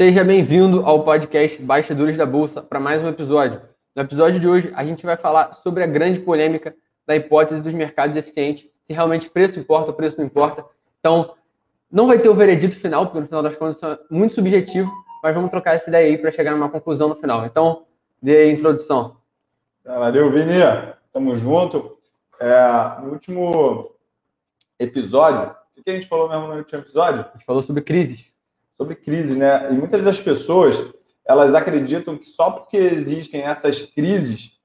Seja bem-vindo ao podcast Bastidores da Bolsa para mais um episódio. No episódio de hoje, a gente vai falar sobre a grande polêmica da hipótese dos mercados eficientes, se realmente preço importa ou preço não importa. Então, não vai ter o veredito final, porque no final das contas isso é muito subjetivo, mas vamos trocar essa ideia aí para chegar numa conclusão no final. Então, dê a introdução. Valeu, Vini. Tamo junto. É, no último episódio, o que a gente falou mesmo no último episódio? A gente falou sobre crises sobre crise, né? E muitas das pessoas elas acreditam que só porque existem essas crises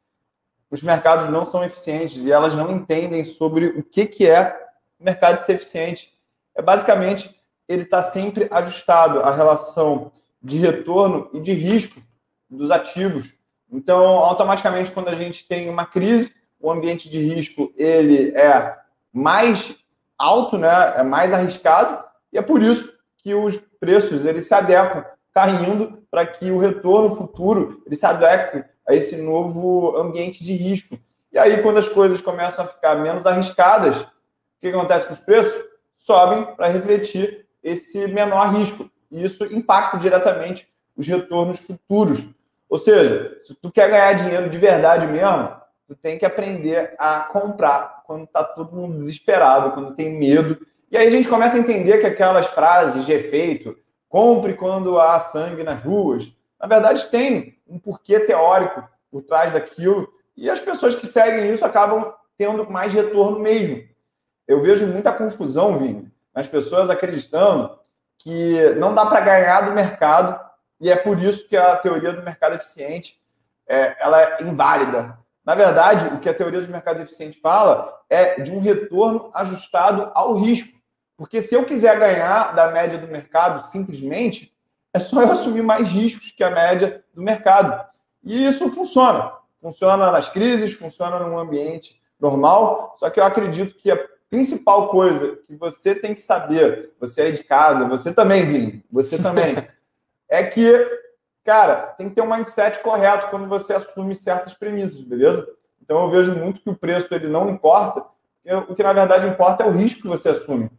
os mercados não são eficientes e elas não entendem sobre o que, que é o mercado ser eficiente. É basicamente ele está sempre ajustado à relação de retorno e de risco dos ativos. Então, automaticamente, quando a gente tem uma crise, o ambiente de risco ele é mais alto, né? É mais arriscado e é por isso que os preços eles se adequam, caindo para que o retorno futuro ele se adeque a esse novo ambiente de risco. E aí, quando as coisas começam a ficar menos arriscadas, o que acontece com os preços? Sobem para refletir esse menor risco. E isso impacta diretamente os retornos futuros. Ou seja, se tu quer ganhar dinheiro de verdade mesmo, tu tem que aprender a comprar quando está todo mundo desesperado, quando tem medo e aí a gente começa a entender que aquelas frases de efeito, compre quando há sangue nas ruas, na verdade tem um porquê teórico por trás daquilo, e as pessoas que seguem isso acabam tendo mais retorno mesmo. Eu vejo muita confusão, Vini, nas pessoas acreditando que não dá para ganhar do mercado, e é por isso que a teoria do mercado eficiente é, ela é inválida. Na verdade, o que a teoria dos mercados eficientes fala é de um retorno ajustado ao risco. Porque se eu quiser ganhar da média do mercado simplesmente, é só eu assumir mais riscos que a média do mercado. E isso funciona. Funciona nas crises, funciona num ambiente normal. Só que eu acredito que a principal coisa que você tem que saber, você aí de casa, você também, Vini, você também, é que, cara, tem que ter um mindset correto quando você assume certas premissas, beleza? Então eu vejo muito que o preço ele não importa, o que na verdade importa é o risco que você assume.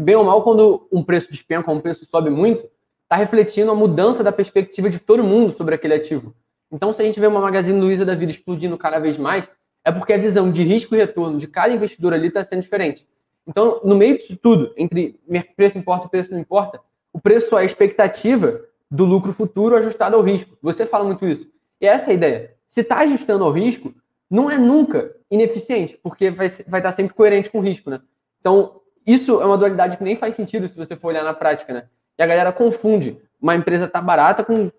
Bem ou mal, quando um preço despenca, um preço sobe muito, está refletindo a mudança da perspectiva de todo mundo sobre aquele ativo. Então, se a gente vê uma Magazine Luiza da vida explodindo cada vez mais, é porque a visão de risco e retorno de cada investidor ali está sendo diferente. Então, no meio disso tudo, entre preço importa e preço não importa, o preço é a expectativa do lucro futuro ajustado ao risco. Você fala muito isso. E essa é a ideia. Se está ajustando ao risco, não é nunca ineficiente, porque vai, vai estar sempre coerente com o risco, né? Então, isso é uma dualidade que nem faz sentido se você for olhar na prática, né? E a galera confunde uma empresa tá barata com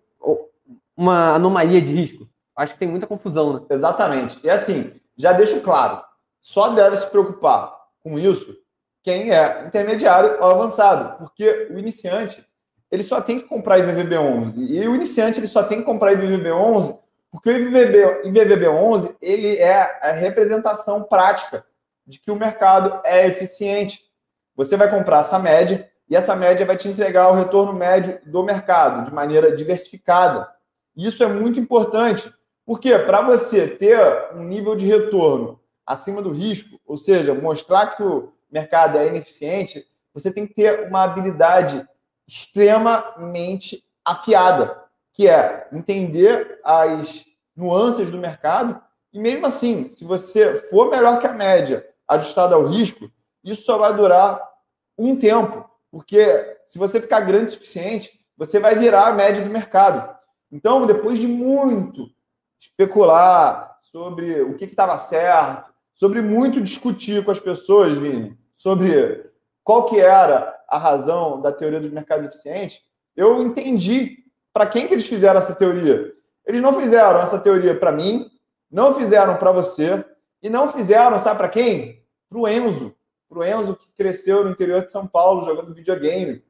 uma anomalia de risco. Acho que tem muita confusão, né? Exatamente. E assim, já deixo claro, só deve se preocupar com isso quem é intermediário ou avançado, porque o iniciante ele só tem que comprar IVVB11 e o iniciante ele só tem que comprar IVVB11 porque o IVVB, IVVB11 ele é a representação prática de que o mercado é eficiente. Você vai comprar essa média e essa média vai te entregar o retorno médio do mercado de maneira diversificada. Isso é muito importante, porque para você ter um nível de retorno acima do risco, ou seja, mostrar que o mercado é ineficiente, você tem que ter uma habilidade extremamente afiada, que é entender as nuances do mercado e mesmo assim, se você for melhor que a média, ajustado ao risco, isso só vai durar um tempo, porque se você ficar grande o suficiente, você vai virar a média do mercado. Então, depois de muito especular sobre o que estava certo, sobre muito discutir com as pessoas, Vini, sobre qual que era a razão da teoria dos mercados eficientes, eu entendi para quem que eles fizeram essa teoria. Eles não fizeram essa teoria para mim, não fizeram para você e não fizeram, sabe para quem? Para o Enzo para o Enzo, que cresceu no interior de São Paulo jogando videogame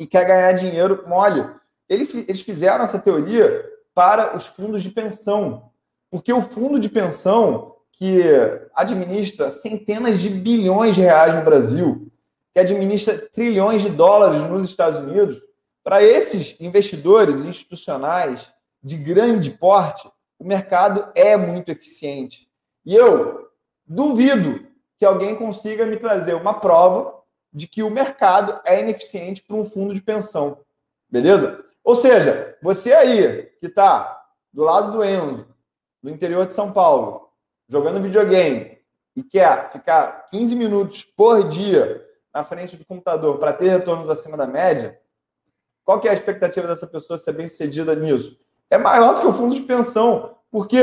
e quer ganhar dinheiro mole. Eles fizeram essa teoria para os fundos de pensão, porque o fundo de pensão que administra centenas de bilhões de reais no Brasil, que administra trilhões de dólares nos Estados Unidos, para esses investidores institucionais de grande porte, o mercado é muito eficiente. E eu duvido que alguém consiga me trazer uma prova de que o mercado é ineficiente para um fundo de pensão. Beleza? Ou seja, você aí que está do lado do Enzo, no interior de São Paulo, jogando videogame e quer ficar 15 minutos por dia na frente do computador para ter retornos acima da média, qual que é a expectativa dessa pessoa ser bem sucedida nisso? É maior do que o fundo de pensão. Por quê?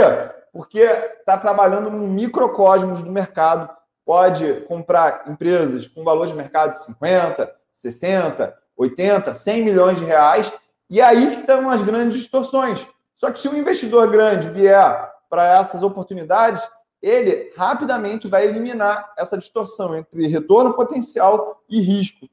Porque está trabalhando num microcosmos do mercado, pode comprar empresas com valor de mercado de 50, 60, 80, 100 milhões de reais, e aí que estão as grandes distorções. Só que se um investidor grande vier para essas oportunidades, ele rapidamente vai eliminar essa distorção entre retorno potencial e risco.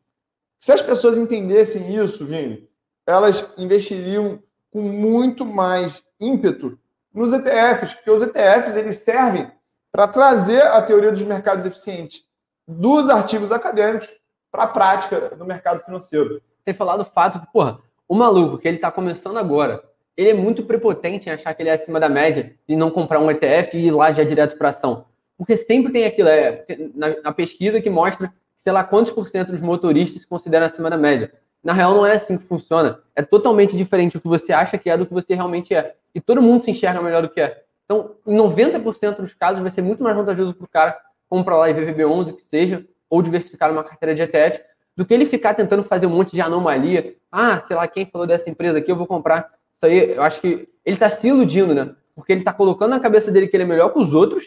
Se as pessoas entendessem isso, Vini, elas investiriam com muito mais ímpeto nos ETFs, porque os ETFs eles servem para trazer a teoria dos mercados eficientes dos artigos acadêmicos para a prática do mercado financeiro. Tem falado o fato que, porra, o maluco que ele está começando agora, ele é muito prepotente em achar que ele é acima da média e não comprar um ETF e ir lá já direto para ação. Porque sempre tem aquilo, é, na, na, pesquisa que mostra, sei lá, quantos por cento dos motoristas se consideram acima da média. Na real, não é assim que funciona. É totalmente diferente o que você acha que é do que você realmente é. E todo mundo se enxerga melhor do que é. Então, em 90% dos casos, vai ser muito mais vantajoso para o cara comprar lá IVVB11, que seja, ou diversificar uma carteira de ETF, do que ele ficar tentando fazer um monte de anomalia. Ah, sei lá, quem falou dessa empresa aqui, eu vou comprar. Isso aí, eu acho que ele está se iludindo, né? Porque ele está colocando na cabeça dele que ele é melhor que os outros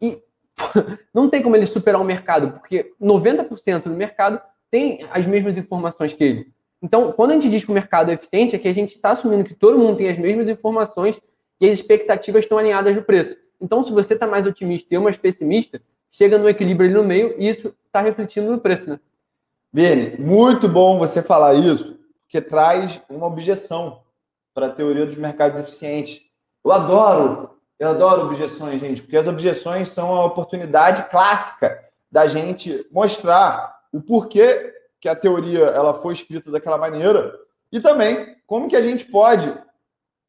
e não tem como ele superar o mercado, porque 90% do mercado tem as mesmas informações que ele. Então, quando a gente diz que o mercado é eficiente, é que a gente está assumindo que todo mundo tem as mesmas informações e as expectativas estão alinhadas no preço. Então, se você está mais otimista e eu mais pessimista, chega no equilíbrio ali no meio e isso está refletindo no preço, né? Vini, muito bom você falar isso, porque traz uma objeção para a teoria dos mercados eficientes. Eu adoro, eu adoro objeções, gente, porque as objeções são a oportunidade clássica da gente mostrar o porquê que a teoria ela foi escrita daquela maneira e também como que a gente pode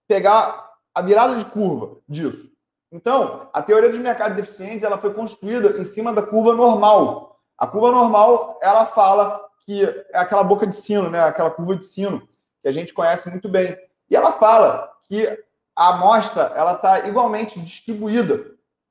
pegar a virada de curva disso. Então, a teoria dos mercados eficientes ela foi construída em cima da curva normal. A curva normal ela fala que é aquela boca de sino, né? Aquela curva de sino que a gente conhece muito bem. E ela fala que a amostra ela está igualmente distribuída,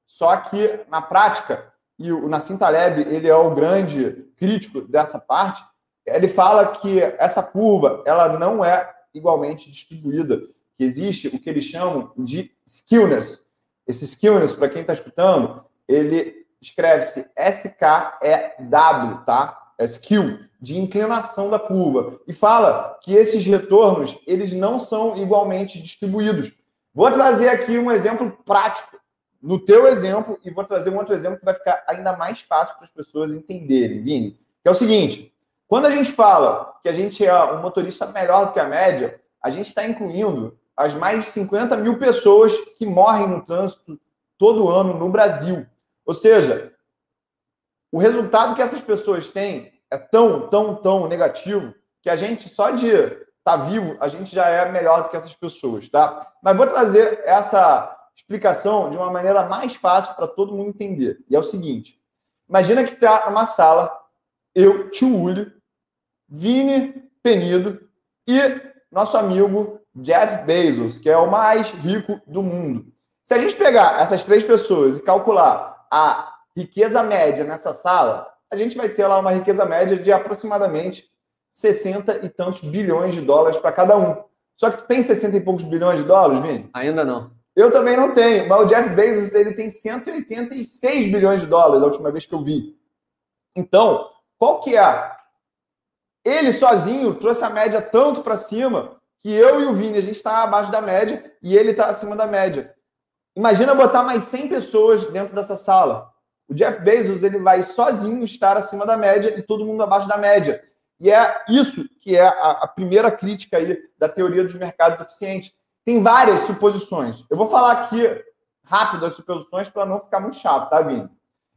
só que na prática e o Nassim Taleb ele é o grande crítico dessa parte. Ele fala que essa curva ela não é igualmente distribuída que existe o que eles chamam de skillness. Esse skillness, para quem está escutando, ele escreve-se S-K-E-W, tá? É skill, de inclinação da curva. E fala que esses retornos, eles não são igualmente distribuídos. Vou trazer aqui um exemplo prático no teu exemplo e vou trazer um outro exemplo que vai ficar ainda mais fácil para as pessoas entenderem, Vini. Que é o seguinte, quando a gente fala que a gente é um motorista melhor do que a média, a gente está incluindo as mais de 50 mil pessoas que morrem no trânsito todo ano no Brasil. Ou seja, o resultado que essas pessoas têm é tão, tão, tão negativo que a gente, só de estar tá vivo, a gente já é melhor do que essas pessoas, tá? Mas vou trazer essa explicação de uma maneira mais fácil para todo mundo entender. E é o seguinte: imagina que está uma sala, eu, tio Uli, Vini Penido e nosso amigo Jeff Bezos, que é o mais rico do mundo. Se a gente pegar essas três pessoas e calcular a riqueza média nessa sala, a gente vai ter lá uma riqueza média de aproximadamente 60 e tantos bilhões de dólares para cada um. Só que tu tem 60 e poucos bilhões de dólares, Vini? Ainda não. Eu também não tenho, mas o Jeff Bezos ele tem 186 bilhões de dólares, a última vez que eu vi. Então, qual que é? Ele sozinho trouxe a média tanto para cima que eu e o Vini, a gente está abaixo da média e ele está acima da média. Imagina botar mais 100 pessoas dentro dessa sala. O Jeff Bezos ele vai sozinho estar acima da média e todo mundo abaixo da média. E é isso que é a, a primeira crítica aí da teoria dos mercados eficientes. Tem várias suposições. Eu vou falar aqui rápido as suposições para não ficar muito chato, tá, Vini?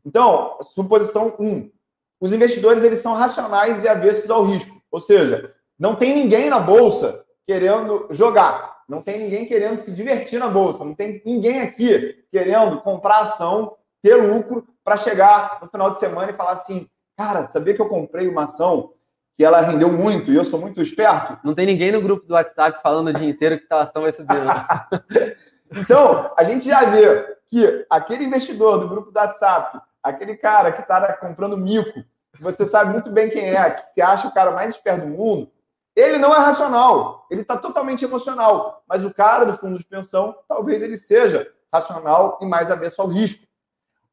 Então, suposição 1. Um, os investidores eles são racionais e avessos ao risco. Ou seja, não tem ninguém na bolsa querendo jogar, não tem ninguém querendo se divertir na bolsa, não tem ninguém aqui querendo comprar ação, ter lucro para chegar no final de semana e falar assim: cara, sabia que eu comprei uma ação que ela rendeu muito e eu sou muito esperto. Não tem ninguém no grupo do WhatsApp falando o dia inteiro que a ação vai subir. então, a gente já vê que aquele investidor do grupo do WhatsApp, aquele cara que está comprando mico, você sabe muito bem quem é, que se acha o cara mais esperto do mundo, ele não é racional, ele está totalmente emocional. Mas o cara do fundo de pensão, talvez ele seja racional e mais avesso ao risco.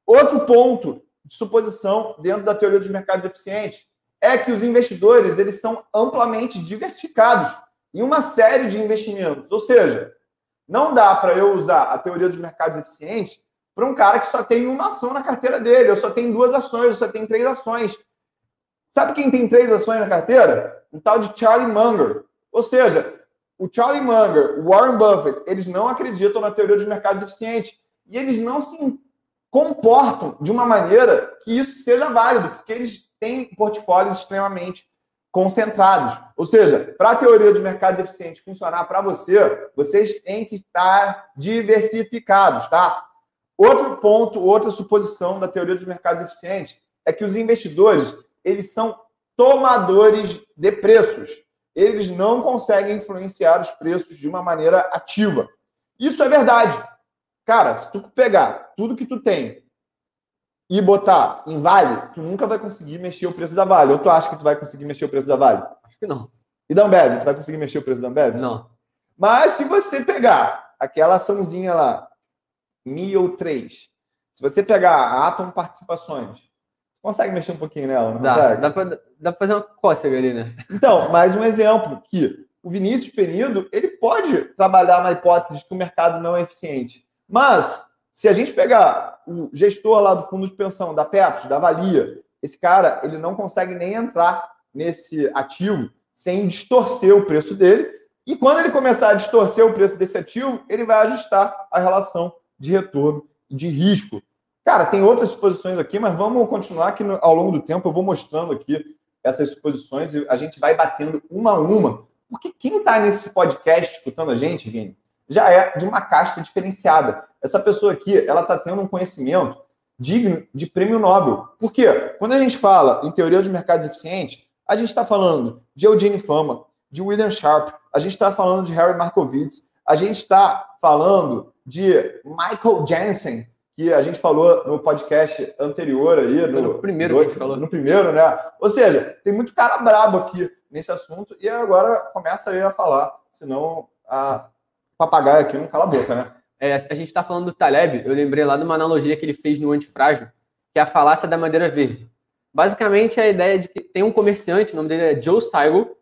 Outro ponto de suposição dentro da teoria dos mercados eficientes é que os investidores eles são amplamente diversificados em uma série de investimentos. Ou seja, não dá para eu usar a teoria dos mercados eficientes para um cara que só tem uma ação na carteira dele, eu só tenho duas ações, eu só tenho três ações. Sabe quem tem três ações na carteira? Um tal de Charlie Munger. Ou seja, o Charlie Munger, o Warren Buffett, eles não acreditam na teoria dos mercados eficientes. E eles não se comportam de uma maneira que isso seja válido, porque eles têm portfólios extremamente concentrados. Ou seja, para a teoria dos mercados eficientes funcionar para você, vocês têm que estar diversificados, tá? Outro ponto, outra suposição da teoria dos mercados eficientes é que os investidores, eles são tomadores de preços. Eles não conseguem influenciar os preços de uma maneira ativa. Isso é verdade. Cara, se tu pegar tudo que tu tem e botar em Vale, tu nunca vai conseguir mexer o preço da Vale. Ou tu acha que tu vai conseguir mexer o preço da Vale? Acho que não. E da Ambev, tu vai conseguir mexer o preço da Ambev? Não. Mas se você pegar aquela açãozinha lá, Mi ou 3, se você pegar a Atom Participações, consegue mexer um pouquinho nela, não dá, consegue? Dá pra, dá pra fazer uma cócega ali, né? Então, mais um exemplo que o Vinícius Penido, ele pode trabalhar na hipótese de que o mercado não é eficiente. Mas, se a gente pegar o gestor lá do fundo de pensão, da Pepsi, da Valia, esse cara, ele não consegue nem entrar nesse ativo sem distorcer o preço dele. E quando ele começar a distorcer o preço desse ativo, ele vai ajustar a relação de retorno de risco. Cara, tem outras suposições aqui, mas vamos continuar que ao longo do tempo eu vou mostrando aqui essas suposições e a gente vai batendo uma a uma. Porque quem está nesse podcast escutando a gente, Vini, já é de uma casta diferenciada. Essa pessoa aqui, ela está tendo um conhecimento digno de prêmio Nobel. Por quê? Quando a gente fala em teoria de mercados eficientes, a gente está falando de Eugene Fama, de William Sharp, a gente está falando de Harry Markowitz, a gente está falando de Michael Jensen, que a gente falou no podcast anterior aí. No, no primeiro que a gente falou. No primeiro, né? Ou seja, tem muito cara brabo aqui nesse assunto e agora começa aí a falar, senão a papagaio aqui não cala a boca, né? É, a gente está falando do Taleb, eu lembrei lá de uma analogia que ele fez no Antifrágil, que é a falácia da madeira verde. Basicamente, é a ideia de que tem um comerciante, o nome dele é Joe Seigel,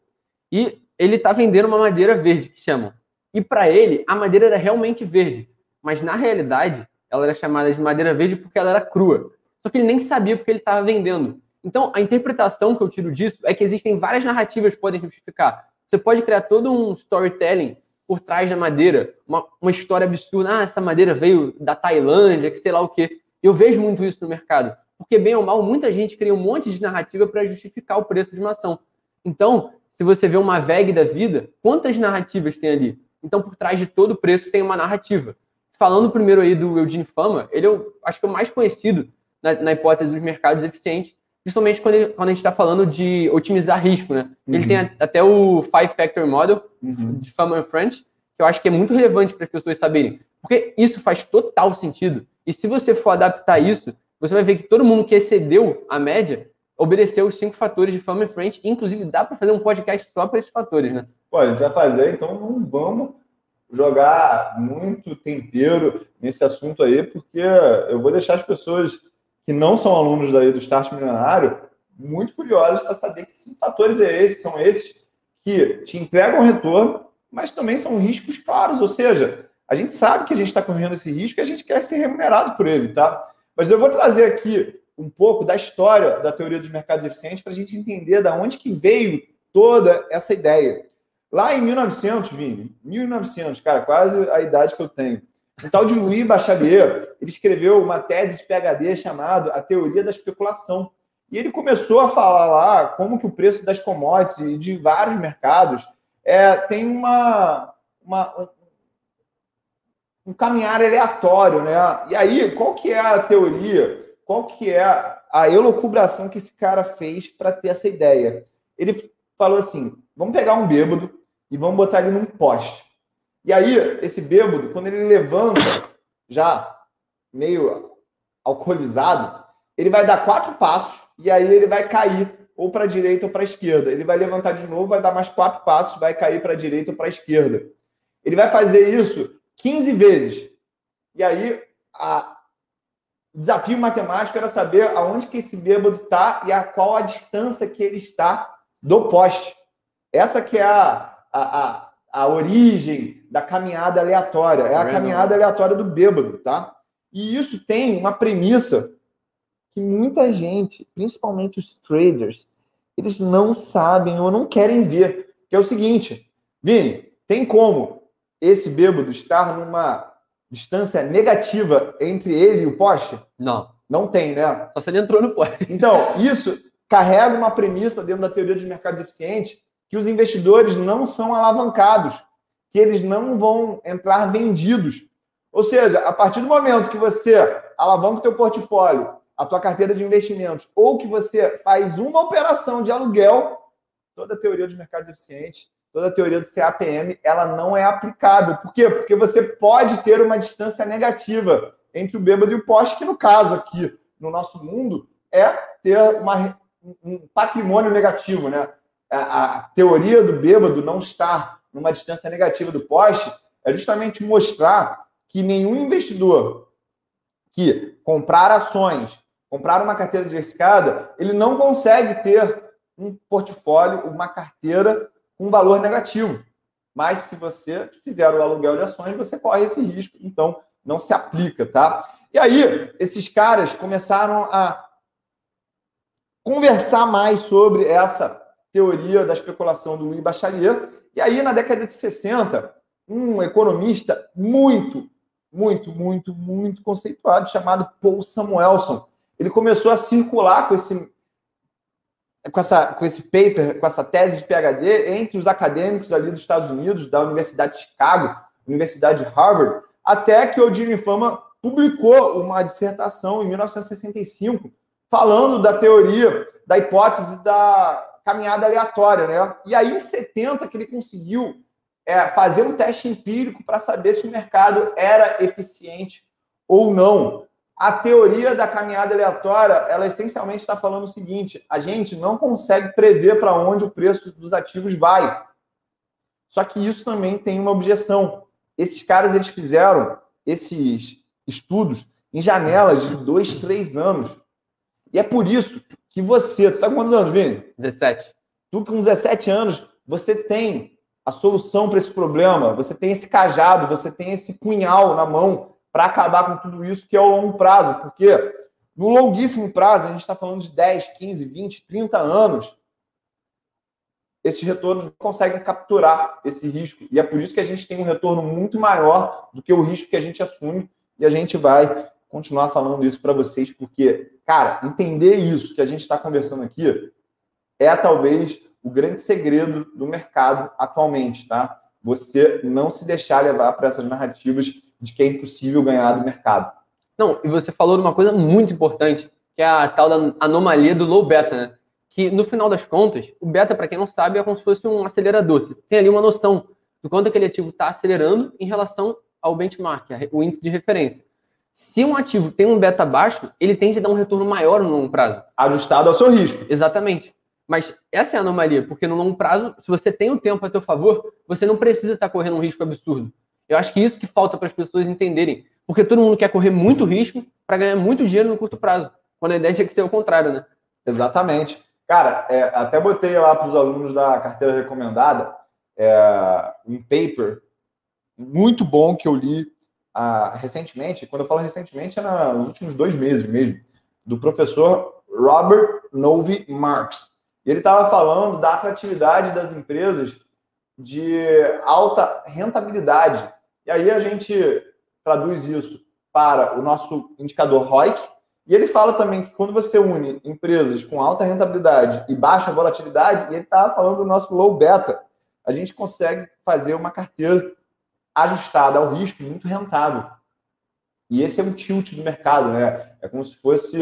e ele está vendendo uma madeira verde, que chamam. E para ele, a madeira era realmente verde. Mas na realidade, ela era chamada de madeira verde porque ela era crua. Só que ele nem sabia porque ele estava vendendo. Então, a interpretação que eu tiro disso é que existem várias narrativas que podem justificar. Você pode criar todo um storytelling por trás da madeira, uma, uma história absurda. Ah, essa madeira veio da Tailândia, que sei lá o quê. Eu vejo muito isso no mercado. Porque, bem ou mal, muita gente cria um monte de narrativa para justificar o preço de uma ação. Então, se você vê uma VEG da vida, quantas narrativas tem ali? Então, por trás de todo preço tem uma narrativa. Falando primeiro aí do Eugene Fama, ele é, o, acho que é o mais conhecido na, na hipótese dos mercados eficientes, principalmente quando, ele, quando a gente está falando de otimizar risco, né? Uhum. Ele tem a, até o Five Factor Model uhum. de Fama and French, que eu acho que é muito relevante para as pessoas saberem, porque isso faz total sentido. E se você for adaptar isso, você vai ver que todo mundo que excedeu a média obedeceu os cinco fatores de Fama and French, inclusive dá para fazer um podcast só para esses fatores, né? Pô, a gente vai fazer, então não vamos jogar muito tempero nesse assunto aí, porque eu vou deixar as pessoas que não são alunos daí do Start Milionário muito curiosas para saber que fatores é esses, são esses que te entregam retorno, mas também são riscos claros, ou seja, a gente sabe que a gente está correndo esse risco e a gente quer ser remunerado por ele, tá? Mas eu vou trazer aqui um pouco da história da teoria dos mercados eficientes para a gente entender da onde que veio toda essa ideia. Lá em 1900, Vini, 1900, cara, quase a idade que eu tenho. Um tal de Louis Bachelier, ele escreveu uma tese de PhD chamada A Teoria da Especulação. E ele começou a falar lá como que o preço das commodities e de vários mercados é, tem uma, uma, um caminhar aleatório, né? E aí, qual que é a teoria? Qual que é a elocubração que esse cara fez para ter essa ideia? Ele falou assim: vamos pegar um bêbado e vamos botar ele num poste. E aí, esse bêbado, quando ele levanta, já meio alcoolizado, ele vai dar quatro passos e aí ele vai cair ou para a direita ou para a esquerda. Ele vai levantar de novo, vai dar mais quatro passos, vai cair para a direita ou para a esquerda. Ele vai fazer isso 15 vezes. E aí, a... o desafio matemático era saber aonde que esse bêbado está e a qual a distância que ele está do poste. Essa que é a, a, a, a origem da caminhada aleatória. É a caminhada aleatória do bêbado, tá? E isso tem uma premissa que muita gente, principalmente os traders, eles não sabem ou não querem ver. Que é o seguinte, Vini, tem como esse bêbado estar numa distância negativa entre ele e o poste? Não. Não tem, né? Só se ele entrou no poste. Então, isso carrega uma premissa dentro da teoria dos mercados eficientes que os investidores não são alavancados, que eles não vão entrar vendidos. Ou seja, a partir do momento que você alavanca o teu portfólio a tua carteira de investimentos ou que você faz uma operação de aluguel, toda a teoria dos mercados eficientes, toda a teoria do CAPM, ela não é aplicável. Por quê? Porque você pode ter uma distância negativa entre o bêbado e o poste, que no caso aqui, no nosso mundo, é ter uma, um patrimônio negativo, né? A, teoria do bêbado não estar numa distância negativa do poste é justamente mostrar que nenhum investidor que comprar ações comprar uma carteira diversificada, ele não consegue ter um portfólio, uma carteira com valor negativo. Mas se você fizer o aluguel de ações, você corre esse risco, então não se aplica, tá? E aí, esses caras começaram a conversar mais sobre essa teoria da especulação do Louis Bachelier. E aí, na década de 60, um economista muito, muito, muito, muito conceituado, chamado Paul Samuelson, ele começou a circular com esse com, essa, com esse paper, com essa tese de PhD entre os acadêmicos ali dos Estados Unidos, da Universidade de Chicago, Universidade de Harvard, até que o Jimmy Fama publicou uma dissertação em 1965 falando da teoria da hipótese da caminhada aleatória, né? E aí em 70 que ele conseguiu é, fazer um teste empírico para saber se o mercado era eficiente ou não. A teoria da caminhada aleatória, ela essencialmente está falando o seguinte: a gente não consegue prever para onde o preço dos ativos vai. Só que isso também tem uma objeção. Esses caras eles fizeram esses estudos em janelas de dois, três anos. E é por isso que você, tu está com quantos anos, Vini? 17. Tu com 17 anos, você tem a solução para esse problema, você tem esse cajado, você tem esse punhal na mão para acabar com tudo isso que é o longo prazo, porque no longuíssimo prazo, a gente está falando de 10, 15, 20, 30 anos, esses retornos não conseguem capturar esse risco. E é por isso que a gente tem um retorno muito maior do que o risco que a gente assume. E a gente vai continuar falando isso para vocês, porque, cara, entender isso que a gente está conversando aqui é talvez o grande segredo do mercado atualmente, tá? Você não se deixar levar para essas narrativas de que é impossível ganhar do mercado. Não, e você falou de uma coisa muito importante, que é a tal da anomalia do low beta, né? Que no final das contas, o beta, para quem não sabe, é como se fosse um acelerador. Você tem ali uma noção do quanto aquele ativo está acelerando em relação ao benchmark, o índice de referência. Se um ativo tem um beta baixo, ele tende a dar um retorno maior no longo prazo. Ajustado ao seu risco. Exatamente. Mas essa é a anomalia, porque no longo prazo, se você tem o tempo a seu favor, você não precisa estar correndo um risco absurdo. Eu acho que isso que falta para as pessoas entenderem. Porque todo mundo quer correr muito risco para ganhar muito dinheiro no curto prazo. Quando a ideia tinha que ser o contrário, né? Exatamente. Cara, é, até botei lá para os alunos da carteira recomendada é, um paper muito bom que eu li recentemente. Quando eu falo recentemente, é nos últimos dois meses mesmo, do professor Robert Novi Marx. Ele estava falando da atratividade das empresas de alta rentabilidade. E aí a gente traduz isso para o nosso indicador ROIC, e ele fala também que quando você une empresas com alta rentabilidade e baixa volatilidade, e ele está falando do nosso low beta, a gente consegue fazer uma carteira ajustada ao risco muito rentável. E esse é um tilt do mercado, né? É como se fosse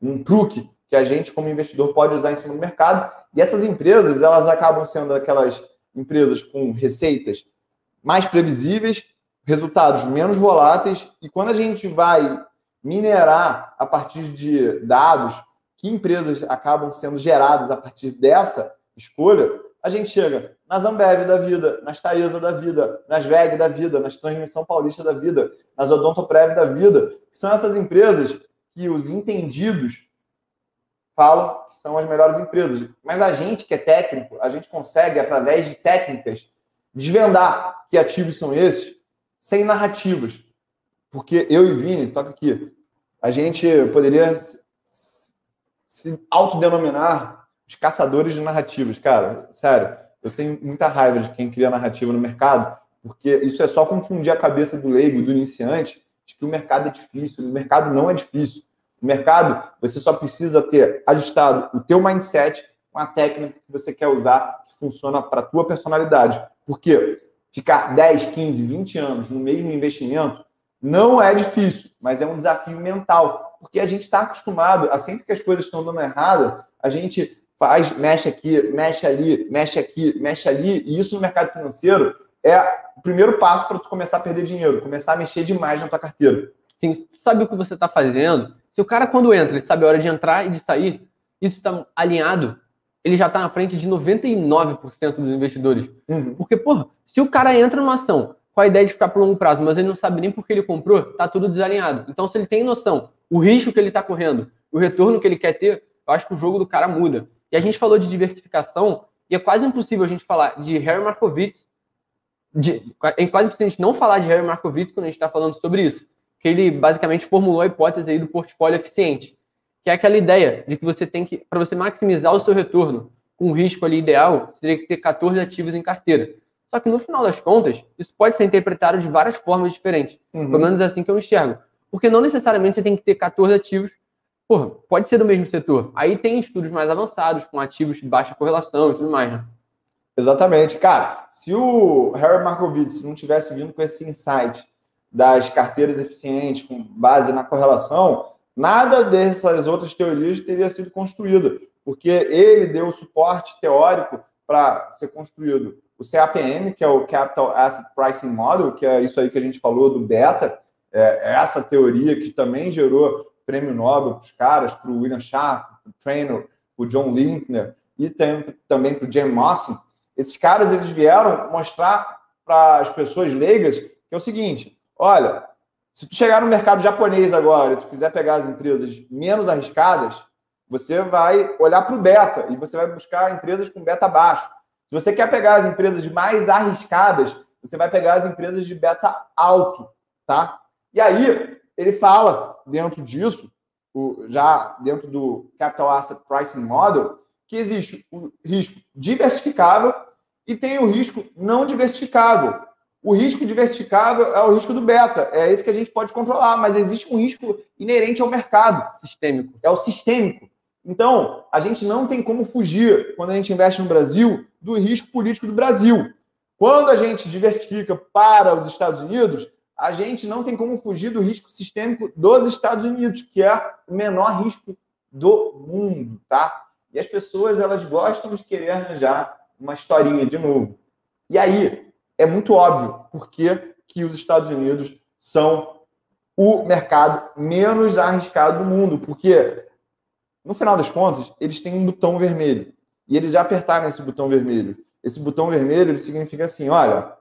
um truque que a gente, como investidor, pode usar em cima do mercado. E essas empresas, elas acabam sendo aquelas empresas com receitas mais previsíveis, resultados menos voláteis. E quando a gente vai minerar a partir de dados que empresas acabam sendo geradas a partir dessa escolha, a gente chega nas Ambev da vida, nas Taesa da vida, nas VEG da vida, nas Transmissão Paulista da vida, nas Odontoprev da vida, que são essas empresas que os entendidos falam que são as melhores empresas. Mas a gente que é técnico, a gente consegue, através de técnicas, desvendar que ativos são esses sem narrativas. Porque eu e Vini, toca aqui, a gente poderia se autodenominar os caçadores de narrativas. Cara, sério, eu tenho muita raiva de quem cria narrativa no mercado, porque isso é só confundir a cabeça do leigo, do iniciante, de que o mercado é difícil. O mercado não é difícil. O mercado, você só precisa ter ajustado o teu mindset com a técnica que você quer usar, que funciona para a tua personalidade. Porque ficar 10, 15, 20 anos no mesmo investimento não é difícil, mas é um desafio mental. Porque a gente está acostumado a sempre que as coisas estão dando errado, a gente faz, mexe aqui, mexe ali, mexe aqui, mexe ali, e isso no mercado financeiro é o primeiro passo para tu começar a perder dinheiro, começar a mexer demais na tua carteira. Sim, tu sabe o que você está fazendo, se o cara, quando entra, ele sabe a hora de entrar e de sair, isso está alinhado, ele já está na frente de 99% dos investidores. Uhum. Porque, porra, se o cara entra numa ação com a ideia de ficar por longo prazo, mas ele não sabe nem por que ele comprou, tá tudo desalinhado. Então, se ele tem noção, o risco que ele está correndo, o retorno que ele quer ter, eu acho que o jogo do cara muda. E a gente falou de diversificação, e é quase impossível a gente falar de Harry Markowitz, de, é quase impossível a gente não falar de Harry Markowitz quando a gente está falando sobre isso que ele basicamente formulou a hipótese aí do portfólio eficiente, que é aquela ideia de que você tem que, para você maximizar o seu retorno com um risco ali ideal, você teria que ter 14 ativos em carteira. Só que no final das contas, isso pode ser interpretado de várias formas diferentes. Uhum. Pelo menos é assim que eu enxergo. Porque não necessariamente você tem que ter 14 ativos. Porra, pode ser do mesmo setor. Aí tem estudos mais avançados, com ativos de baixa correlação e tudo mais, né? Exatamente. Cara, se o Harry Markowitz não tivesse vindo com esse insight das carteiras eficientes com base na correlação, nada dessas outras teorias teria sido construída, porque ele deu suporte teórico para ser construído o CAPM, que é o Capital Asset Pricing Model, que é isso aí que a gente falou do beta, é essa teoria que também gerou prêmio Nobel para os caras, para o William Sharp, para o Trainer, para o John Linkner e tem, também para o Jim Mossing. Esses caras eles vieram mostrar para as pessoas leigas que é o seguinte: Olha, se tu chegar no mercado japonês agora e tu quiser pegar as empresas menos arriscadas, você vai olhar para o beta e você vai buscar empresas com beta baixo. Se você quer pegar as empresas mais arriscadas, você vai pegar as empresas de beta alto, tá? E aí, ele fala dentro disso, já dentro do Capital Asset Pricing Model, que existe o risco diversificável e tem o risco não diversificável. O risco diversificável é o risco do beta, é esse que a gente pode controlar, mas existe um risco inerente ao mercado. Sistêmico. É o sistêmico. Então, a gente não tem como fugir, quando a gente investe no Brasil, do risco político do Brasil. Quando a gente diversifica para os Estados Unidos, a gente não tem como fugir do risco sistêmico dos Estados Unidos, que é o menor risco do mundo, tá? E as pessoas, elas gostam de querer arranjar uma historinha de novo. E aí, é muito óbvio porque que os Estados Unidos são o mercado menos arriscado do mundo, porque no final das contas, eles têm um botão vermelho. E eles já apertaram esse botão vermelho. Esse botão vermelho ele significa assim: olha,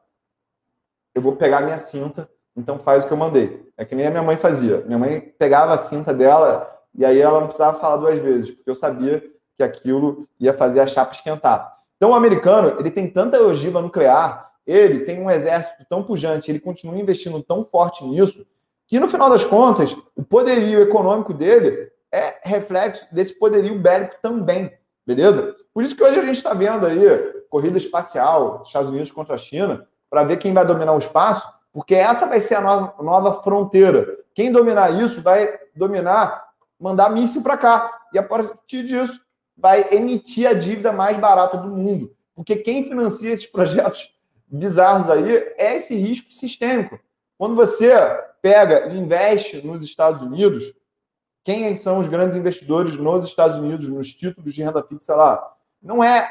eu vou pegar minha cinta, então faz o que eu mandei. É que nem a minha mãe fazia. Minha mãe pegava a cinta dela e aí ela não precisava falar duas vezes, porque eu sabia que aquilo ia fazer a chapa esquentar. Então o americano, ele tem tanta ogiva nuclear ele tem um exército tão pujante, ele continua investindo tão forte nisso, que no final das contas, o poderio econômico dele é reflexo desse poderio bélico também, beleza? Por isso que hoje a gente está vendo aí corrida espacial, Estados Unidos contra a China, para ver quem vai dominar o espaço, porque essa vai ser a nova, nova fronteira. Quem dominar isso vai dominar, mandar míssil para cá. E a partir disso, vai emitir a dívida mais barata do mundo. Porque quem financia esses projetos bizarros aí é esse risco sistêmico. Quando você pega e investe nos Estados Unidos, quem são os grandes investidores nos Estados Unidos, nos títulos de renda fixa lá. Não é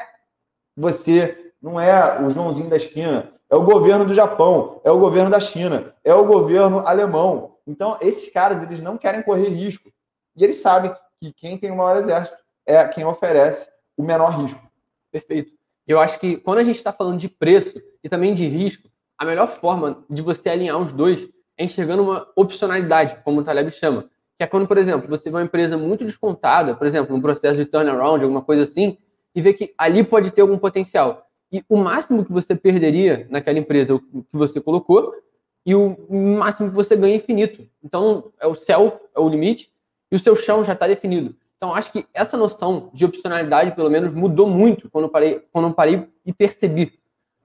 você, não é o Joãozinho da esquina, é o governo do Japão, é o governo da China, é o governo alemão. Então, esses caras, eles não querem correr risco. E eles sabem que quem tem o maior exército é quem oferece o menor risco. Perfeito. Eu acho que quando a gente está falando de preço e também de risco, a melhor forma de você alinhar os dois é enxergando uma opcionalidade, como o Taleb chama. Que é quando, por exemplo, você vê uma empresa muito descontada, por exemplo, um processo de turnaround, alguma coisa assim, e vê que ali pode ter algum potencial. E o máximo que você perderia naquela empresa, que você colocou, e o máximo que você ganha é infinito. Então, é o céu, é o limite, e o seu chão já está definido. Então, acho que essa noção de opcionalidade, pelo menos, mudou muito quando eu parei, quando eu parei e percebi.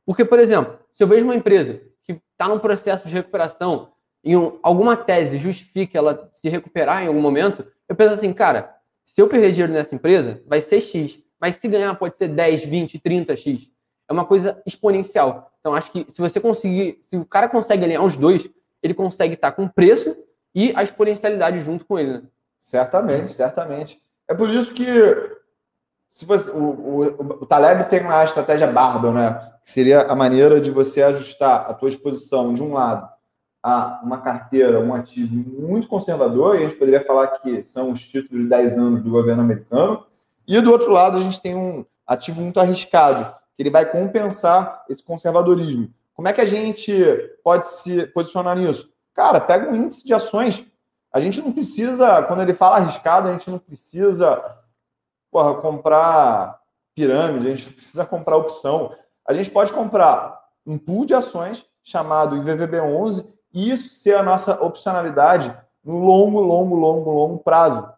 Porque, por exemplo, se eu vejo uma empresa que está num processo de recuperação e um, alguma tese justifique ela se recuperar em algum momento, eu penso assim, cara, se eu perder dinheiro nessa empresa, vai ser X. Mas se ganhar, pode ser 10, 20, 30X. É uma coisa exponencial. Então, acho que se você conseguir, se o cara consegue alinhar os dois, ele consegue estar com o preço e a exponencialidade junto com ele, né? Certamente, certamente. É por isso que se você, o, o, o Taleb tem uma estratégia barbel, né? Que seria a maneira de você ajustar a tua exposição de um lado a uma carteira, um ativo muito conservador, e a gente poderia falar que são os títulos de 10 anos do governo americano, e do outro lado a gente tem um ativo muito arriscado, que ele vai compensar esse conservadorismo. Como é que a gente pode se posicionar nisso? Cara, pega um índice de ações. A gente não precisa, quando ele fala arriscado, a gente não precisa porra, comprar pirâmide, a gente precisa comprar opção. A gente pode comprar um pool de ações chamado IVVB11 e isso ser a nossa opcionalidade no longo, longo, longo, longo prazo.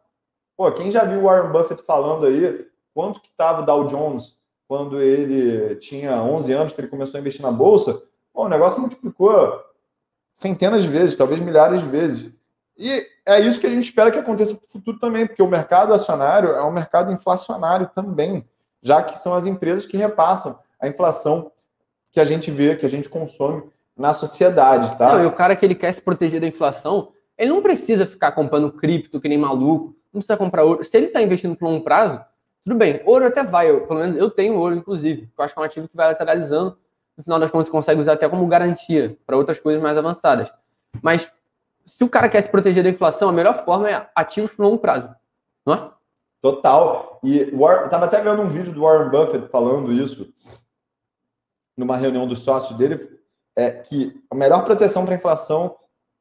Pô, quem já viu o Warren Buffett falando aí quanto que estava o Dow Jones quando ele tinha 11 anos que ele começou a investir na bolsa? Pô, o negócio multiplicou centenas de vezes, talvez milhares de vezes. E é isso que a gente espera que aconteça no futuro também, porque o mercado acionário é um mercado inflacionário também, já que são as empresas que repassam a inflação que a gente vê, que a gente consome na sociedade, tá? Não, e o cara que ele quer se proteger da inflação, ele não precisa ficar comprando cripto que nem maluco, não precisa comprar ouro. Se ele está investindo por longo prazo, tudo bem. Ouro até vai, eu, pelo menos eu tenho ouro, inclusive. Eu acho que é um ativo que vai lateralizando. No final das contas, você consegue usar até como garantia para outras coisas mais avançadas. Mas se o cara quer se proteger da inflação, a melhor forma é ativos por longo prazo, não é? Total. E eu estava até vendo um vídeo do Warren Buffett falando isso numa reunião dos sócios dele, é que a melhor proteção para a inflação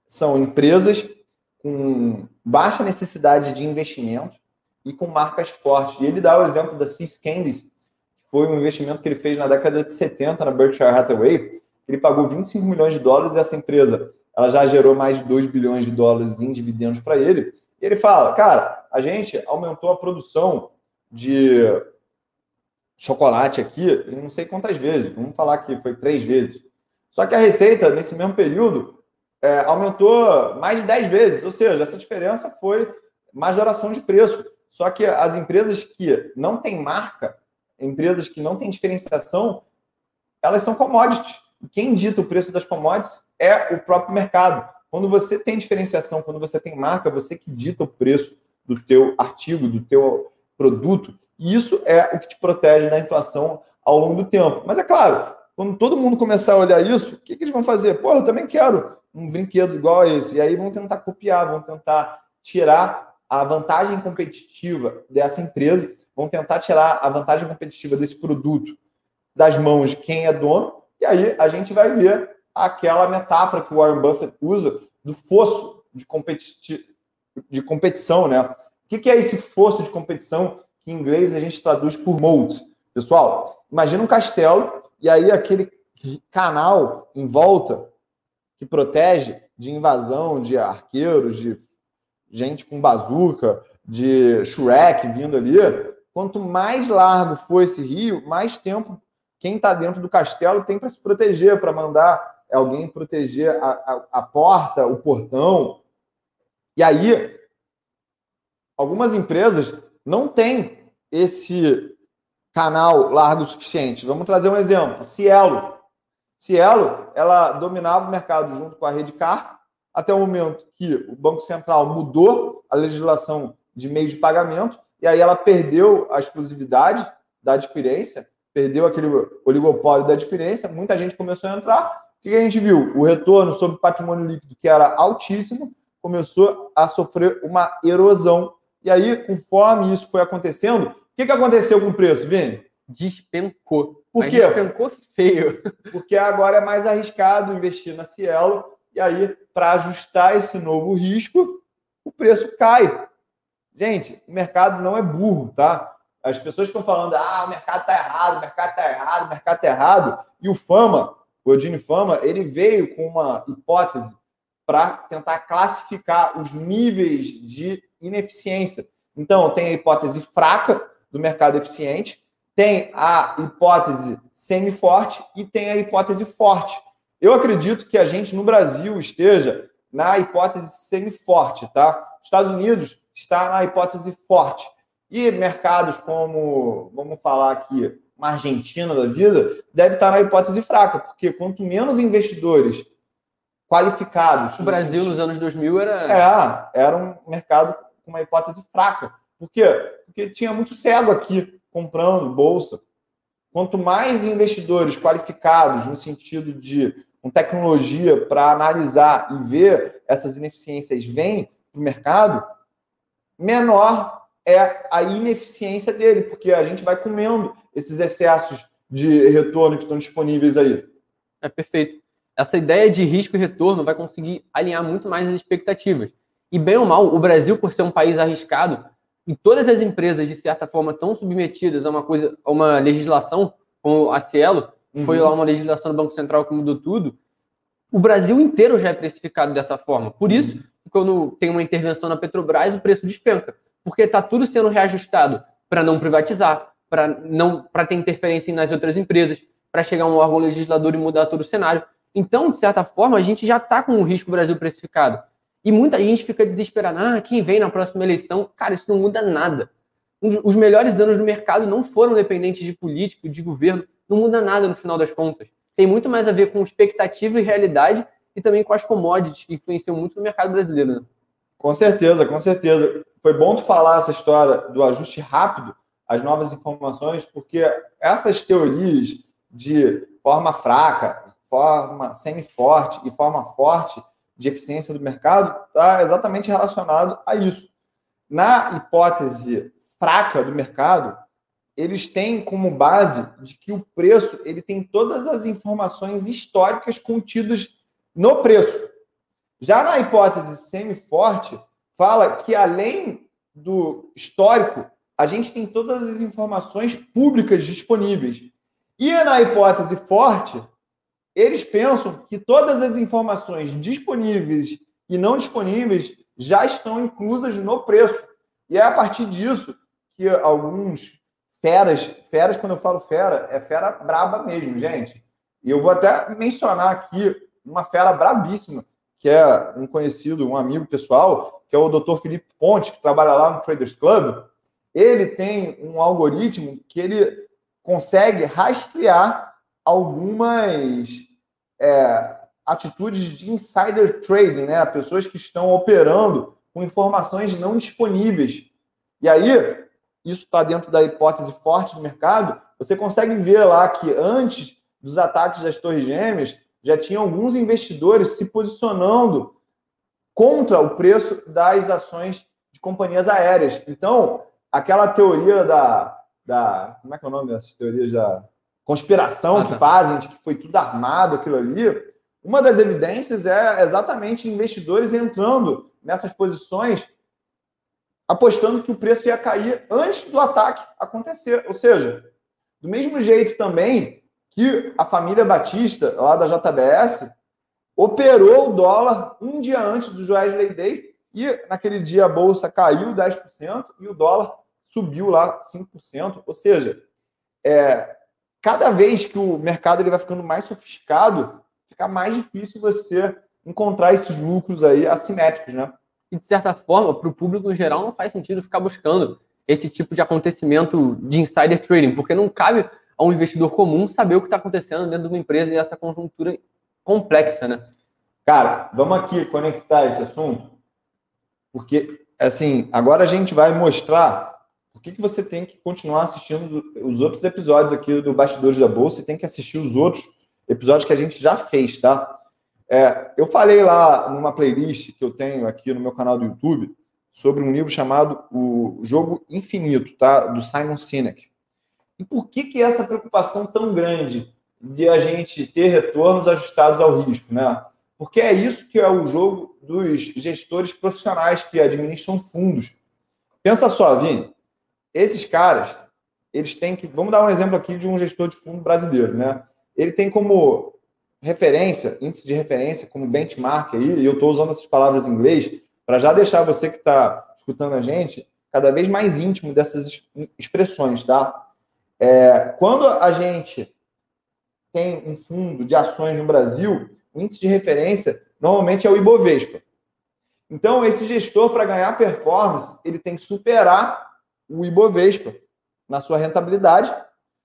são empresas com baixa necessidade de investimento e com marcas fortes. E ele dá o exemplo da Cis Candies, que foi um investimento que ele fez na década de 70 na Berkshire Hathaway. Ele pagou 25 milhões de dólares e essa empresa ela já gerou mais de 2 bilhões de dólares em dividendos para ele. E ele fala, cara, a gente aumentou a produção de chocolate aqui, não sei quantas vezes, vamos falar que foi três vezes. Só que a receita, nesse mesmo período, é, aumentou mais de 10 vezes, ou seja, essa diferença foi majoração de preço. Só que as empresas que não têm marca, empresas que não têm diferenciação, elas são commodities. Quem dita o preço das commodities é o próprio mercado. Quando você tem diferenciação, quando você tem marca, você que dita o preço do teu artigo, do teu produto. E isso é o que te protege da inflação ao longo do tempo. Mas é claro, quando todo mundo começar a olhar isso, o que, que eles vão fazer? Pô, eu também quero um brinquedo igual a esse. E aí vão tentar copiar, vão tentar tirar a vantagem competitiva dessa empresa, vão tentar tirar a vantagem competitiva desse produto das mãos de quem é dono. E aí a gente vai ver aquela metáfora que o Warren Buffett usa do fosso de, competi de competição, né? O que é esse fosso de competição que em inglês a gente traduz por moat? Pessoal, imagina um castelo e aí aquele canal em volta que protege de invasão de arqueiros, de gente com bazuca, de Shrek vindo ali. Quanto mais largo for esse rio, mais tempo quem está dentro do castelo tem para se proteger, para mandar alguém proteger a, a, a porta, o portão. E aí, algumas empresas não têm esse canal largo o suficiente. Vamos trazer um exemplo. Cielo. Cielo, ela dominava o mercado junto com a Redcar. Até o momento que o Banco Central mudou a legislação de meios de pagamento, e aí ela perdeu a exclusividade da adquirência, perdeu aquele oligopólio da adquirência, muita gente começou a entrar. O que a gente viu? O retorno sobre patrimônio líquido, que era altíssimo, começou a sofrer uma erosão. E aí, conforme isso foi acontecendo, o que, que aconteceu com o preço, Vini? Despencou. Por Mas quê? Despencou feio. Porque agora é mais arriscado investir na Cielo, e aí, para ajustar esse novo risco, o preço cai. Gente, o mercado não é burro, tá? As pessoas estão falando, ah, o mercado está errado, o mercado está errado, o mercado está errado. E o Fama, o Eugene Fama, ele veio com uma hipótese para tentar classificar os níveis de ineficiência. Então, tem a hipótese fraca do mercado eficiente, tem a hipótese semi-forte e tem a hipótese forte. Eu acredito que a gente no Brasil esteja na hipótese semi-forte, tá? Estados Unidos está na hipótese forte. E mercados como, vamos falar aqui, uma Argentina da vida, deve estar na hipótese fraca, porque quanto menos investidores qualificados. O Brasil nos anos 2000 era. É, era um mercado com uma hipótese fraca. Por quê? Porque tinha muito cego aqui comprando bolsa. Quanto mais investidores qualificados, no sentido de com tecnologia para analisar e ver essas ineficiências vêm para o mercado, menor é a ineficiência dele, porque a gente vai comendo esses excessos de retorno que estão disponíveis aí. É perfeito. Essa ideia de risco e retorno vai conseguir alinhar muito mais as expectativas. E bem ou mal, o Brasil, por ser um país arriscado, e todas as empresas, de certa forma, estão submetidas a uma coisa, a uma legislação, como a Cielo, uhum. foi lá uma legislação do Banco Central que mudou tudo, o Brasil inteiro já é precificado dessa forma. Por isso, quando tem uma intervenção na Petrobras, o preço despenca. Porque está tudo sendo reajustado para não privatizar, para não para ter interferência nas outras empresas, para chegar um órgão legislador e mudar todo o cenário. Então, de certa forma, a gente já está com o risco Brasil precificado. E muita gente fica desesperada. Ah, quem vem na próxima eleição? Cara, isso não muda nada. Os melhores anos do mercado não foram dependentes de político, de governo. Não muda nada no final das contas. Tem muito mais a ver com expectativa e realidade e também com as commodities que influenciam muito no mercado brasileiro. Né? Com certeza, com certeza. Foi bom tu falar essa história do ajuste rápido às novas informações, porque essas teorias de forma fraca, forma semi-forte e forma forte de eficiência do mercado está exatamente relacionado a isso. Na hipótese fraca do mercado, eles têm como base de que o preço ele tem todas as informações históricas contidas no preço. Já na hipótese semi-forte, fala que além do histórico, a gente tem todas as informações públicas disponíveis. E na hipótese forte, eles pensam que todas as informações disponíveis e não disponíveis já estão inclusas no preço. E é a partir disso que alguns feras, feras, quando eu falo fera, é fera braba mesmo, gente. E eu vou até mencionar aqui uma fera brabíssima, que é um conhecido, um amigo pessoal, que é o Dr. Felipe Ponte, que trabalha lá no Traders Club. Ele tem um algoritmo que ele consegue rastrear algumas é, atitudes de insider trading, né? Pessoas que estão operando com informações não disponíveis. E aí, isso está dentro da hipótese forte do mercado, você consegue ver lá que antes dos ataques das Torres Gêmeas, já tinha alguns investidores se posicionando contra o preço das ações de companhias aéreas. Então, aquela teoria da. da como é que é o nome dessas teorias da conspiração ah, tá. que fazem, de que foi tudo armado aquilo ali, uma das evidências é exatamente investidores entrando nessas posições apostando que o preço ia cair antes do ataque acontecer. Ou seja, do mesmo jeito também que a família Batista, lá da JBS, operou o dólar um dia antes do Joesley Day e naquele dia a bolsa caiu 10% e o dólar subiu lá 5%. Ou seja, é, cada vez que o mercado ele vai ficando mais sofisticado, fica mais difícil você encontrar esses lucros aí assimétricos, né? E, de certa forma, para o público em geral, não faz sentido ficar buscando esse tipo de acontecimento de insider trading, porque não cabe a um investidor comum saber o que está acontecendo dentro de uma empresa e essa conjuntura complexa, né? Cara, vamos aqui conectar esse assunto, porque, assim, agora a gente vai mostrar por que, que você tem que continuar assistindo os outros episódios aqui do Bastidores da Bolsa e tem que assistir os outros episódios que a gente já fez, tá? É, eu falei lá numa playlist que eu tenho aqui no meu canal do YouTube sobre um livro chamado O Jogo Infinito, tá? Do Simon Sinek. E por que que essa preocupação tão grande de a gente ter retornos ajustados ao risco, né? Porque é isso que é o jogo dos gestores profissionais que administram fundos. Pensa só, Vini, esses caras, eles têm que. Vamos dar um exemplo aqui de um gestor de fundo brasileiro, né? Ele tem como referência, índice de referência, como benchmark aí, e eu estou usando essas palavras em inglês, para já deixar você que está escutando a gente cada vez mais íntimo dessas expressões, tá? É, quando a gente tem um fundo de ações no Brasil, o índice de referência normalmente é o Ibovespa. Então, esse gestor, para ganhar performance, ele tem que superar o Ibovespa na sua rentabilidade.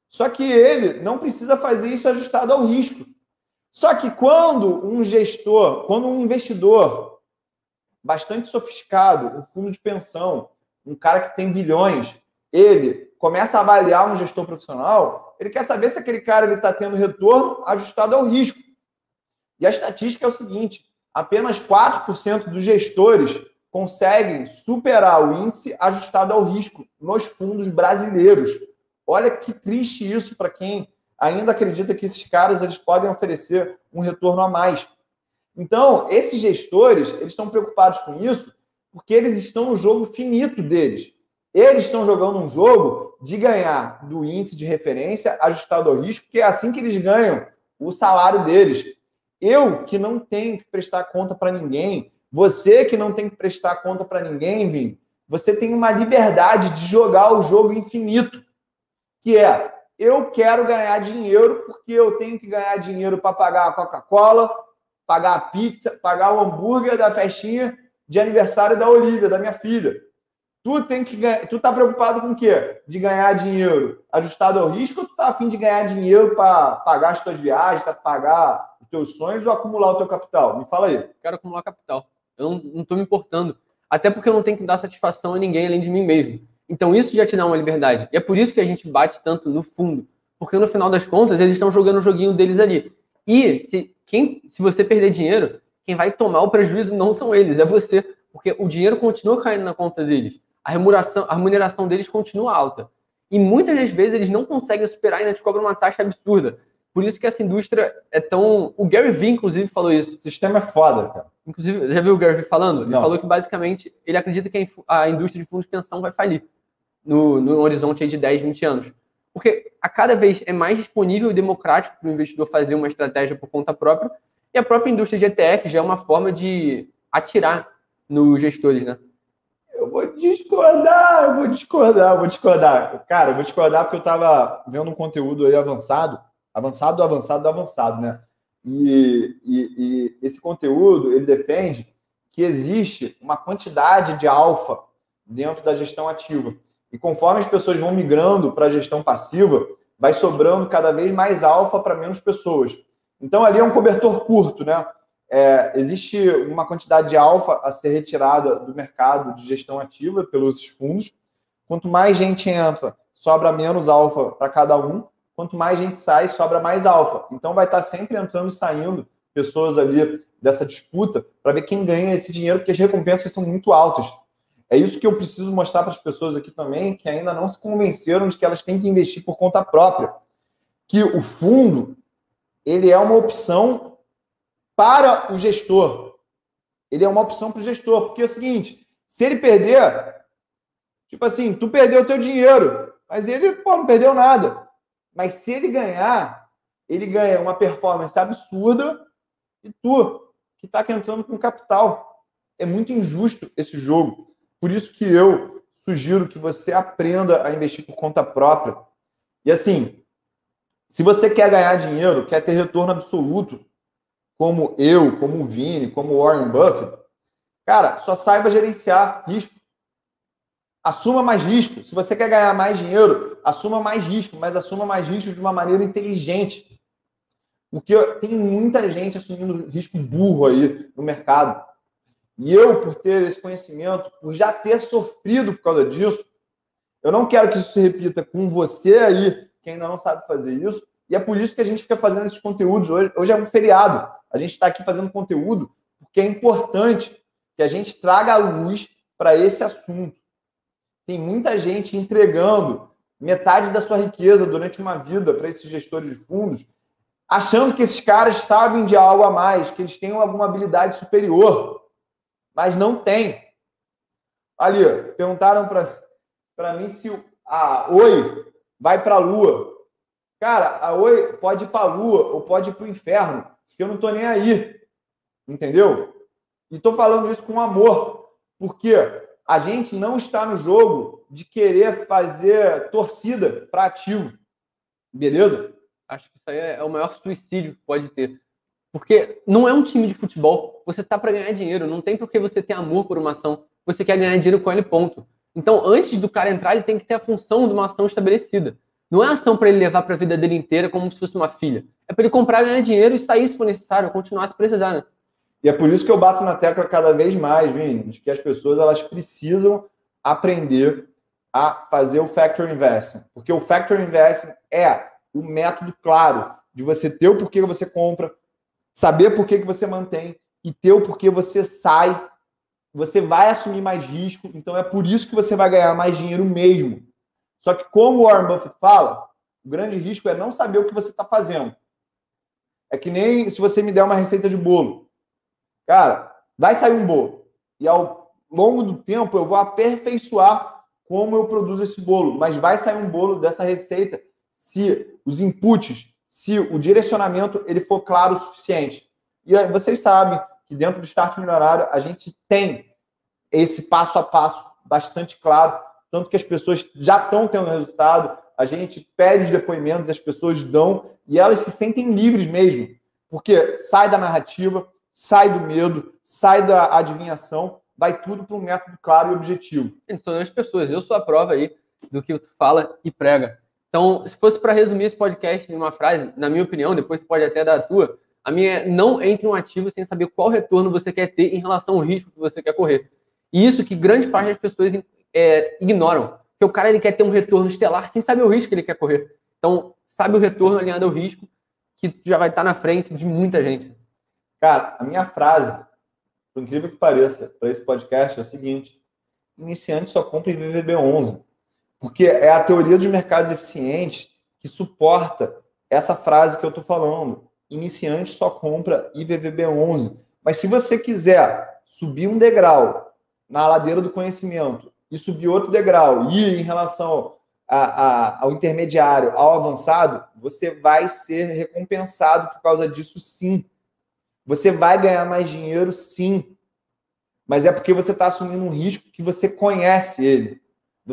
Só que ele não precisa fazer isso ajustado ao risco. Só que quando um gestor, quando um investidor bastante sofisticado, um fundo de pensão, um cara que tem bilhões, ele começa a avaliar um gestor profissional, ele quer saber se aquele cara está tendo retorno ajustado ao risco. E a estatística é o seguinte: apenas 4% dos gestores conseguem superar o índice ajustado ao risco nos fundos brasileiros. Olha que triste isso para quem ainda acredita que esses caras eles podem oferecer um retorno a mais. Então, esses gestores, eles estão preocupados com isso porque eles estão no jogo finito deles. Eles estão jogando um jogo de ganhar do índice de referência ajustado ao risco, que é assim que eles ganham o salário deles. Eu que não tenho que prestar conta para ninguém, você que não tem que prestar conta para ninguém, Vim, você tem uma liberdade de jogar o jogo infinito, que é eu quero ganhar dinheiro porque eu tenho que ganhar dinheiro para pagar a Coca-Cola, pagar a pizza, pagar o hambúrguer da festinha de aniversário da Olivia, da minha filha. Tu tem que tu tá preocupado com o quê? De ganhar dinheiro ajustado ao risco ou tu tá afim de ganhar dinheiro para pagar as tuas viagens, para pagar os teus sonhos ou acumular o teu capital? Me fala aí. Quero acumular capital. Eu não, não tô me importando. Até porque eu não tenho que dar satisfação a ninguém além de mim mesmo. Então isso já te dá uma liberdade. E é por isso que a gente bate tanto no fundo. Porque no final das contas, eles estão jogando o joguinho deles ali. E se, quem, se você perder dinheiro, quem vai tomar o prejuízo não são eles, é você. Porque o dinheiro continua caindo na conta deles. A remuneração, a remuneração deles continua alta. E muitas das vezes eles não conseguem superar e ainda te cobram uma taxa absurda. Por isso que essa indústria é tão. O Gary Vee, inclusive, falou isso. O sistema é foda, cara. Inclusive, já viu o Gary Vee falando? Ele não. falou que basicamente ele acredita que a indústria de fundos de pensão vai falir no, no horizonte de 10, 20 anos. Porque a cada vez é mais disponível e democrático para o investidor fazer uma estratégia por conta própria, e a própria indústria de ETF já é uma forma de atirar nos gestores, né? Eu vou discordar, eu vou discordar, eu vou discordar. Cara, eu vou discordar porque eu estava vendo um conteúdo aí avançado, avançado do avançado do avançado, né? E, e, e esse conteúdo, ele defende que existe uma quantidade de alfa dentro da gestão ativa. E conforme as pessoas vão migrando para a gestão passiva, vai sobrando cada vez mais alfa para menos pessoas. Então ali é um cobertor curto, né? É, existe uma quantidade de alfa a ser retirada do mercado de gestão ativa pelos fundos. Quanto mais gente entra, sobra menos alfa para cada um. Quanto mais gente sai, sobra mais alfa. Então vai estar sempre entrando e saindo pessoas ali dessa disputa para ver quem ganha esse dinheiro, porque as recompensas são muito altas. É isso que eu preciso mostrar para as pessoas aqui também, que ainda não se convenceram de que elas têm que investir por conta própria. Que o fundo, ele é uma opção para o gestor. Ele é uma opção para o gestor, porque é o seguinte, se ele perder, tipo assim, tu perdeu o teu dinheiro, mas ele, pô, não perdeu nada. Mas se ele ganhar, ele ganha uma performance absurda e tu, que está entrando com capital. É muito injusto esse jogo. Por isso que eu sugiro que você aprenda a investir por conta própria. E assim, se você quer ganhar dinheiro, quer ter retorno absoluto, como eu, como o Vini, como o Warren Buffett, cara, só saiba gerenciar risco. Assuma mais risco. Se você quer ganhar mais dinheiro, assuma mais risco, mas assuma mais risco de uma maneira inteligente. Porque tem muita gente assumindo risco burro aí no mercado. E eu, por ter esse conhecimento, por já ter sofrido por causa disso, eu não quero que isso se repita com você aí, que ainda não sabe fazer isso. E é por isso que a gente fica fazendo esses conteúdos. Hoje, hoje é um feriado. A gente está aqui fazendo conteúdo porque é importante que a gente traga a luz para esse assunto. Tem muita gente entregando metade da sua riqueza durante uma vida para esses gestores de fundos, achando que esses caras sabem de algo a mais, que eles têm alguma habilidade superior, mas não tem. Ali, perguntaram para mim se a Oi vai para a Lua. Cara, a Oi pode ir para a Lua ou pode ir para o inferno, que eu não estou nem aí. Entendeu? E estou falando isso com amor, porque a gente não está no jogo de querer fazer torcida para ativo. Beleza? Acho que isso aí é o maior suicídio que pode ter. Porque não é um time de futebol. Você está para ganhar dinheiro. Não tem porque você ter amor por uma ação. Você quer ganhar dinheiro com ele, ponto. Então, antes do cara entrar, ele tem que ter a função de uma ação estabelecida. Não é ação para ele levar para a vida dele inteira como se fosse uma filha. É para ele comprar, ganhar dinheiro e sair se for necessário, continuar se precisar, né? E é por isso que eu bato na tecla cada vez mais, Vini, de que as pessoas elas precisam aprender a fazer o factor investing. Porque o factor investing é o método claro de você ter o porquê que você compra, saber por que você mantém e ter o porquê você sai. Você vai assumir mais risco, então é por isso que você vai ganhar mais dinheiro mesmo. Só que, como o Warren Buffett fala, o grande risco é não saber o que você está fazendo. É que nem se você me der uma receita de bolo. Cara, vai sair um bolo. E ao longo do tempo eu vou aperfeiçoar como eu produzo esse bolo. Mas vai sair um bolo dessa receita se os inputs, se o direcionamento ele for claro o suficiente. E vocês sabem que dentro do Start Milionário a gente tem esse passo a passo bastante claro, tanto que as pessoas já estão tendo resultado, a gente pede os depoimentos, as pessoas dão e elas se sentem livres mesmo, porque sai da narrativa, sai do medo, sai da adivinhação, vai tudo para um método claro e objetivo. São as pessoas. Eu sou a prova aí do que tu fala e prega. Então, se fosse para resumir esse podcast em uma frase, na minha opinião, depois você pode até dar a tua, a minha é não entre um ativo sem saber qual retorno você quer ter em relação ao risco que você quer correr. E isso que grande parte das pessoas é, ignoram. Que o cara ele quer ter um retorno estelar sem saber o risco que ele quer correr. Então, sabe o retorno alinhado ao risco, que já vai estar na frente de muita gente. Cara, a minha frase, por incrível que pareça, para esse podcast é o seguinte: iniciante só compra em VVB11. Porque é a teoria dos mercados eficientes que suporta essa frase que eu estou falando. Iniciante só compra IVVB11. Mas se você quiser subir um degrau na ladeira do conhecimento e subir outro degrau e em relação a, a, ao intermediário, ao avançado, você vai ser recompensado por causa disso sim. Você vai ganhar mais dinheiro, sim. Mas é porque você está assumindo um risco que você conhece ele.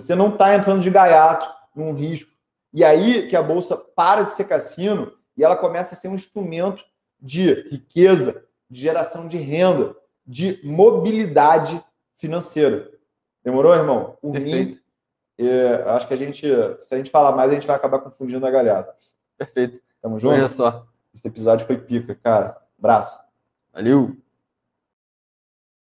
Você não está entrando de gaiato num risco. E aí que a bolsa para de ser cassino e ela começa a ser um instrumento de riqueza, de geração de renda, de mobilidade financeira. Demorou, irmão? Por Perfeito. mim, é, acho que a gente, se a gente falar mais, a gente vai acabar confundindo a galera. Perfeito. Tamo junto? Olha só. Esse episódio foi pica, cara. Abraço. Valeu.